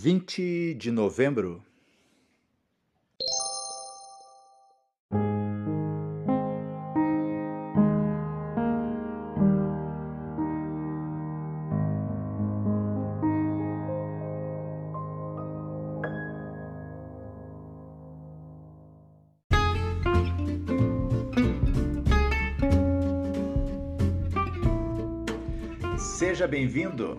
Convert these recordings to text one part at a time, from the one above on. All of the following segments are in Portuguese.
20 de novembro. Seja bem-vindo!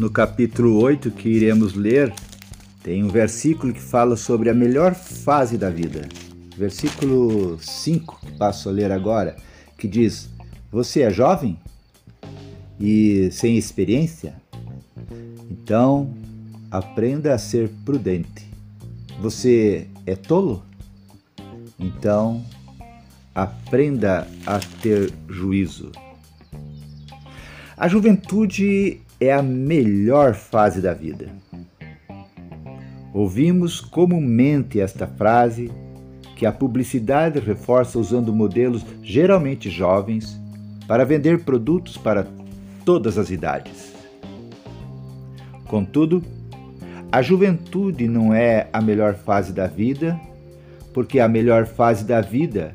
No capítulo 8 que iremos ler, tem um versículo que fala sobre a melhor fase da vida. Versículo 5, que passo a ler agora, que diz: Você é jovem e sem experiência? Então, aprenda a ser prudente. Você é tolo? Então, aprenda a ter juízo. A juventude é a melhor fase da vida. Ouvimos comumente esta frase que a publicidade reforça usando modelos geralmente jovens para vender produtos para todas as idades. Contudo, a juventude não é a melhor fase da vida, porque a melhor fase da vida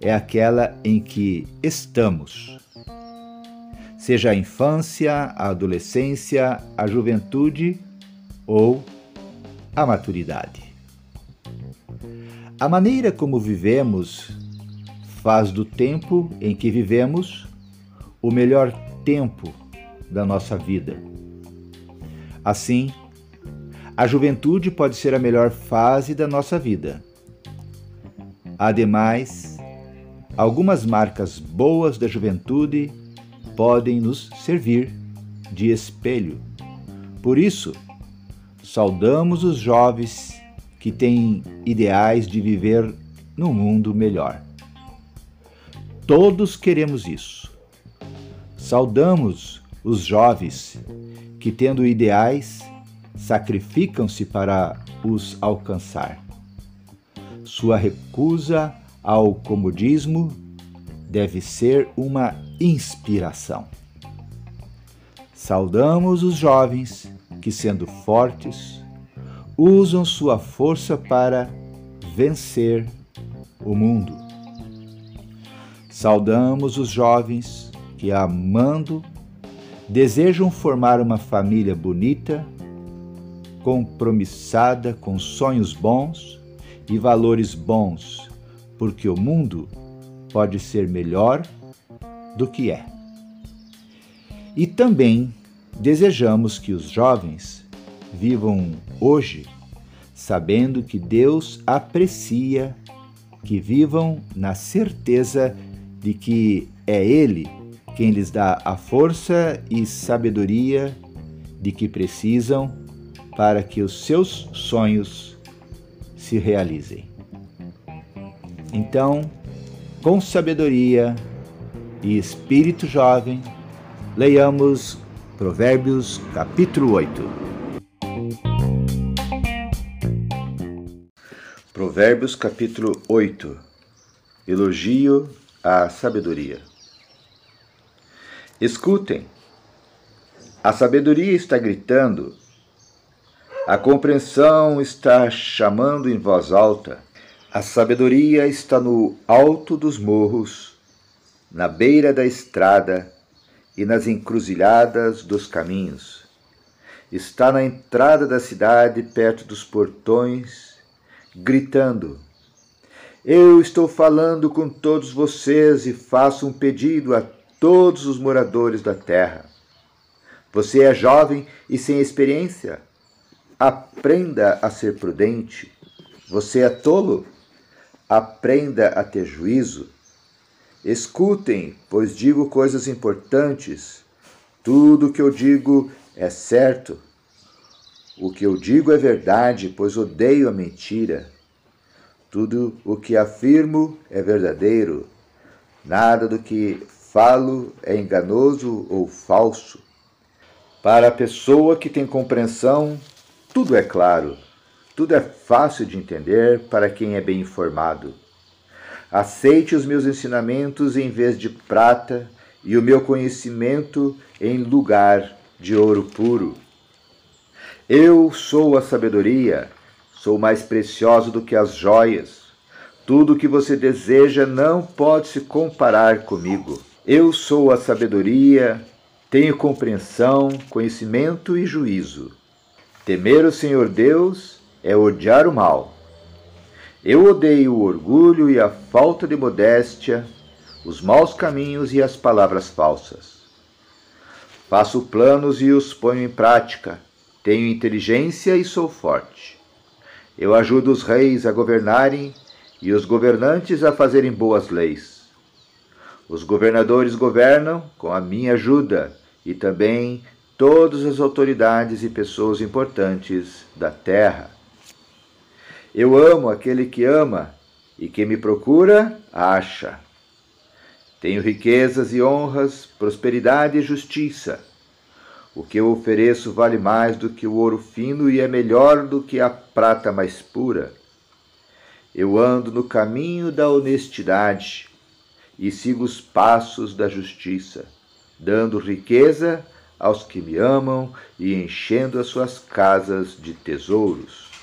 é aquela em que estamos seja a infância, a adolescência, a juventude ou a maturidade. A maneira como vivemos faz do tempo em que vivemos o melhor tempo da nossa vida. Assim, a juventude pode ser a melhor fase da nossa vida. Ademais, algumas marcas boas da juventude podem nos servir de espelho. Por isso, saudamos os jovens que têm ideais de viver num mundo melhor. Todos queremos isso. Saudamos os jovens que, tendo ideais, sacrificam-se para os alcançar. Sua recusa ao comodismo deve ser uma inspiração. Saudamos os jovens que, sendo fortes, usam sua força para vencer o mundo. Saudamos os jovens que, amando, desejam formar uma família bonita, compromissada com sonhos bons e valores bons, porque o mundo pode ser melhor do que é. E também desejamos que os jovens vivam hoje sabendo que Deus aprecia que vivam na certeza de que é Ele quem lhes dá a força e sabedoria de que precisam para que os seus sonhos se realizem. Então, com sabedoria, e espírito jovem, leiamos Provérbios capítulo 8. Provérbios capítulo 8 Elogio à sabedoria. Escutem, a sabedoria está gritando, a compreensão está chamando em voz alta, a sabedoria está no alto dos morros na beira da estrada e nas encruzilhadas dos caminhos. Está na entrada da cidade, perto dos portões, gritando: Eu estou falando com todos vocês e faço um pedido a todos os moradores da terra. Você é jovem e sem experiência? Aprenda a ser prudente. Você é tolo? Aprenda a ter juízo. Escutem, pois digo coisas importantes. Tudo o que eu digo é certo. O que eu digo é verdade, pois odeio a mentira. Tudo o que afirmo é verdadeiro. Nada do que falo é enganoso ou falso. Para a pessoa que tem compreensão, tudo é claro, tudo é fácil de entender para quem é bem informado. Aceite os meus ensinamentos em vez de prata e o meu conhecimento em lugar de ouro puro. Eu sou a sabedoria, sou mais precioso do que as joias. Tudo o que você deseja não pode se comparar comigo. Eu sou a sabedoria, tenho compreensão, conhecimento e juízo. Temer o Senhor Deus é odiar o mal. Eu odeio o orgulho e a falta de modéstia, os maus caminhos e as palavras falsas. Faço planos e os ponho em prática. Tenho inteligência e sou forte. Eu ajudo os reis a governarem e os governantes a fazerem boas leis. Os governadores governam com a minha ajuda e também todas as autoridades e pessoas importantes da terra. Eu amo aquele que ama, e quem me procura, acha. Tenho riquezas e honras, prosperidade e justiça. O que eu ofereço vale mais do que o ouro fino e é melhor do que a prata mais pura. Eu ando no caminho da honestidade e sigo os passos da justiça dando riqueza aos que me amam e enchendo as suas casas de tesouros.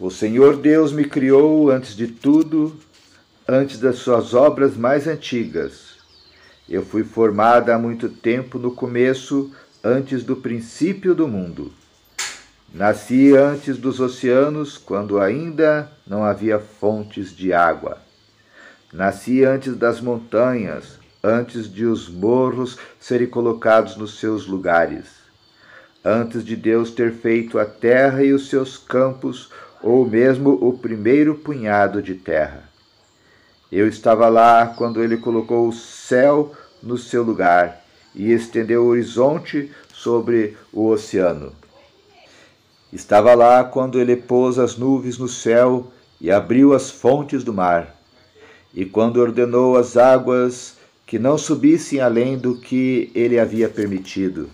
O Senhor Deus me criou antes de tudo, antes das suas obras mais antigas. Eu fui formada há muito tempo no começo, antes do princípio do mundo. Nasci antes dos oceanos, quando ainda não havia fontes de água. Nasci antes das montanhas, antes de os morros serem colocados nos seus lugares, antes de Deus ter feito a terra e os seus campos, ou mesmo o primeiro punhado de terra. Eu estava lá quando ele colocou o céu no seu lugar e estendeu o horizonte sobre o oceano. Estava lá quando ele pôs as nuvens no céu e abriu as fontes do mar, e quando ordenou as águas que não subissem além do que ele havia permitido.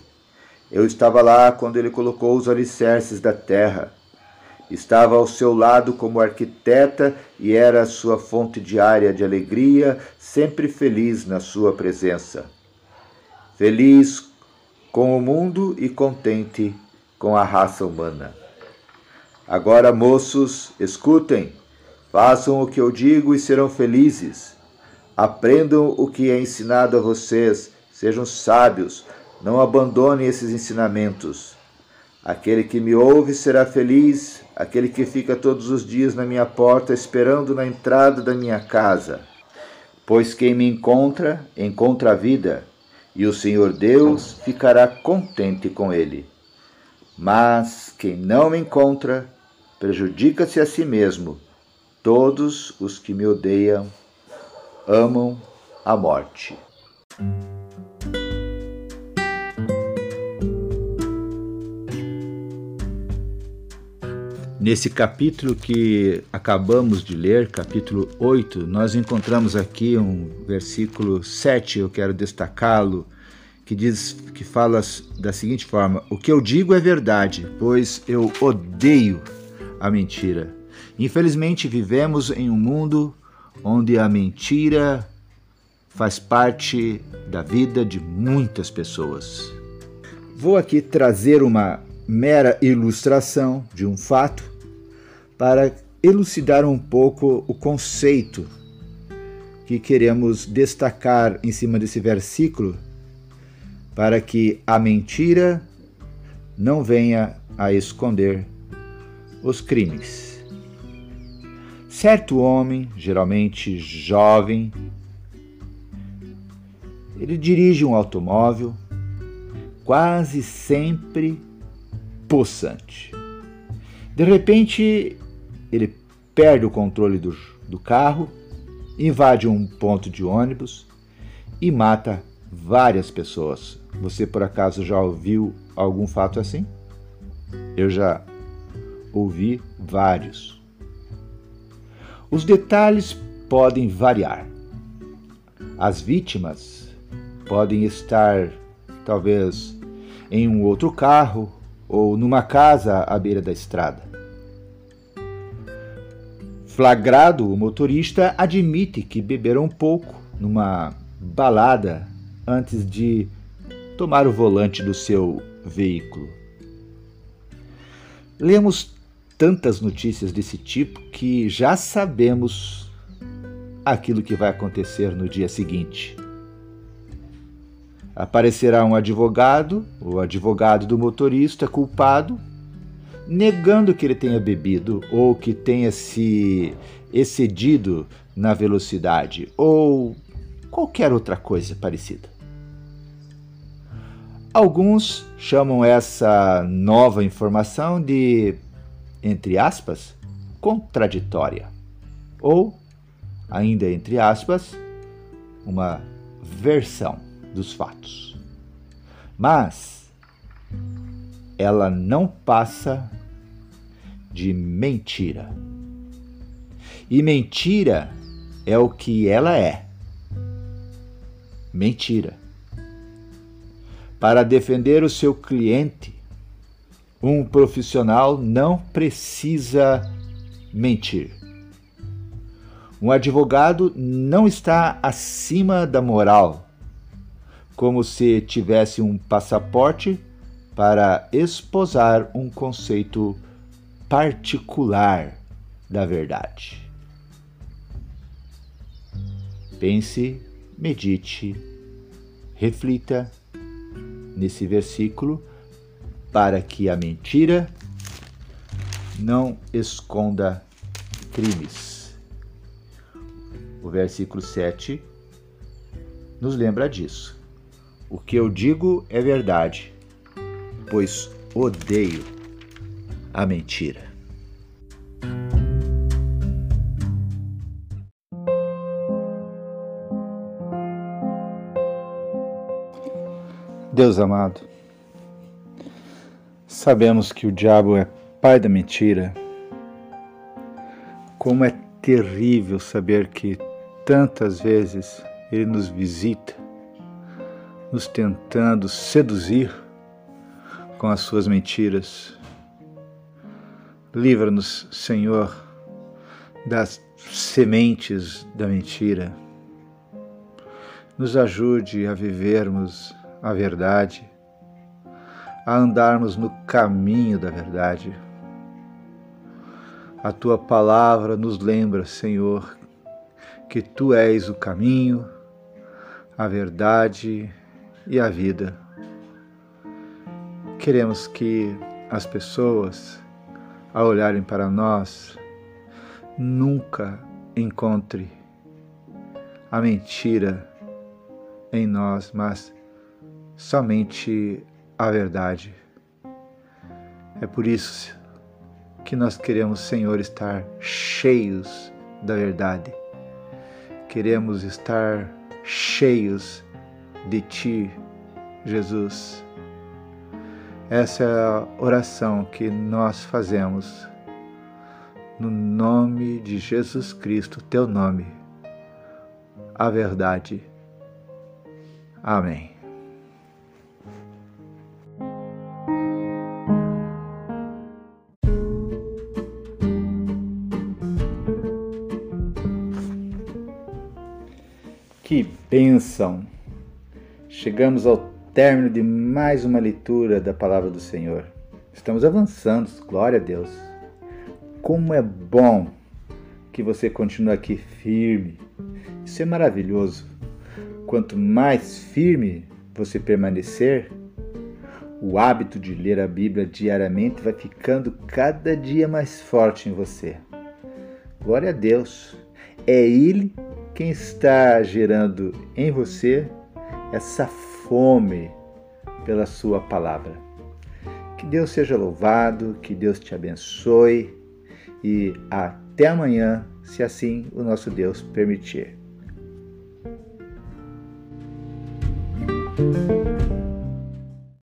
Eu estava lá quando ele colocou os alicerces da terra. Estava ao seu lado como arquiteta e era sua fonte diária de alegria, sempre feliz na sua presença. Feliz com o mundo e contente com a raça humana. Agora, moços, escutem, façam o que eu digo e serão felizes. Aprendam o que é ensinado a vocês, sejam sábios, não abandonem esses ensinamentos. Aquele que me ouve será feliz, aquele que fica todos os dias na minha porta esperando na entrada da minha casa. Pois quem me encontra, encontra a vida, e o Senhor Deus ficará contente com ele. Mas quem não me encontra, prejudica-se a si mesmo. Todos os que me odeiam amam a morte. Nesse capítulo que acabamos de ler, capítulo 8, nós encontramos aqui um versículo 7, eu quero destacá-lo, que diz que fala da seguinte forma: O que eu digo é verdade, pois eu odeio a mentira. Infelizmente vivemos em um mundo onde a mentira faz parte da vida de muitas pessoas. Vou aqui trazer uma mera ilustração de um fato para elucidar um pouco o conceito que queremos destacar em cima desse versículo para que a mentira não venha a esconder os crimes. Certo homem, geralmente jovem, ele dirige um automóvel quase sempre possante. De repente, ele perde o controle do, do carro, invade um ponto de ônibus e mata várias pessoas. Você por acaso já ouviu algum fato assim? Eu já ouvi vários. Os detalhes podem variar. As vítimas podem estar, talvez, em um outro carro ou numa casa à beira da estrada. Flagrado, o motorista admite que beberam um pouco numa balada antes de tomar o volante do seu veículo. Lemos tantas notícias desse tipo que já sabemos aquilo que vai acontecer no dia seguinte. Aparecerá um advogado, o advogado do motorista culpado, negando que ele tenha bebido ou que tenha se excedido na velocidade ou qualquer outra coisa parecida. Alguns chamam essa nova informação de, entre aspas, contraditória, ou, ainda entre aspas, uma versão dos fatos. Mas ela não passa de mentira. E mentira é o que ela é. Mentira para defender o seu cliente, um profissional não precisa mentir. Um advogado não está acima da moral, como se tivesse um passaporte para esposar um conceito particular da verdade. Pense, medite, reflita nesse versículo para que a mentira não esconda crimes. O versículo 7 nos lembra disso. O que eu digo é verdade, pois odeio a mentira. Deus amado, sabemos que o diabo é pai da mentira. Como é terrível saber que tantas vezes ele nos visita, nos tentando seduzir com as suas mentiras. Livra-nos, Senhor, das sementes da mentira. Nos ajude a vivermos a verdade, a andarmos no caminho da verdade. A tua palavra nos lembra, Senhor, que tu és o caminho, a verdade e a vida. Queremos que as pessoas, ao olharem para nós, nunca encontre a mentira em nós, mas somente a verdade. É por isso que nós queremos, Senhor, estar cheios da verdade. Queremos estar cheios de Ti, Jesus. Essa é a oração que nós fazemos no nome de Jesus Cristo, Teu nome, a verdade. Amém. Que bênção! Chegamos ao término de mais uma leitura da palavra do Senhor. Estamos avançando, glória a Deus. Como é bom que você continua aqui firme. Isso é maravilhoso. Quanto mais firme você permanecer, o hábito de ler a Bíblia diariamente vai ficando cada dia mais forte em você. Glória a Deus. É Ele quem está gerando em você essa fome pela Sua palavra. Que Deus seja louvado, que Deus te abençoe e até amanhã, se assim o nosso Deus permitir.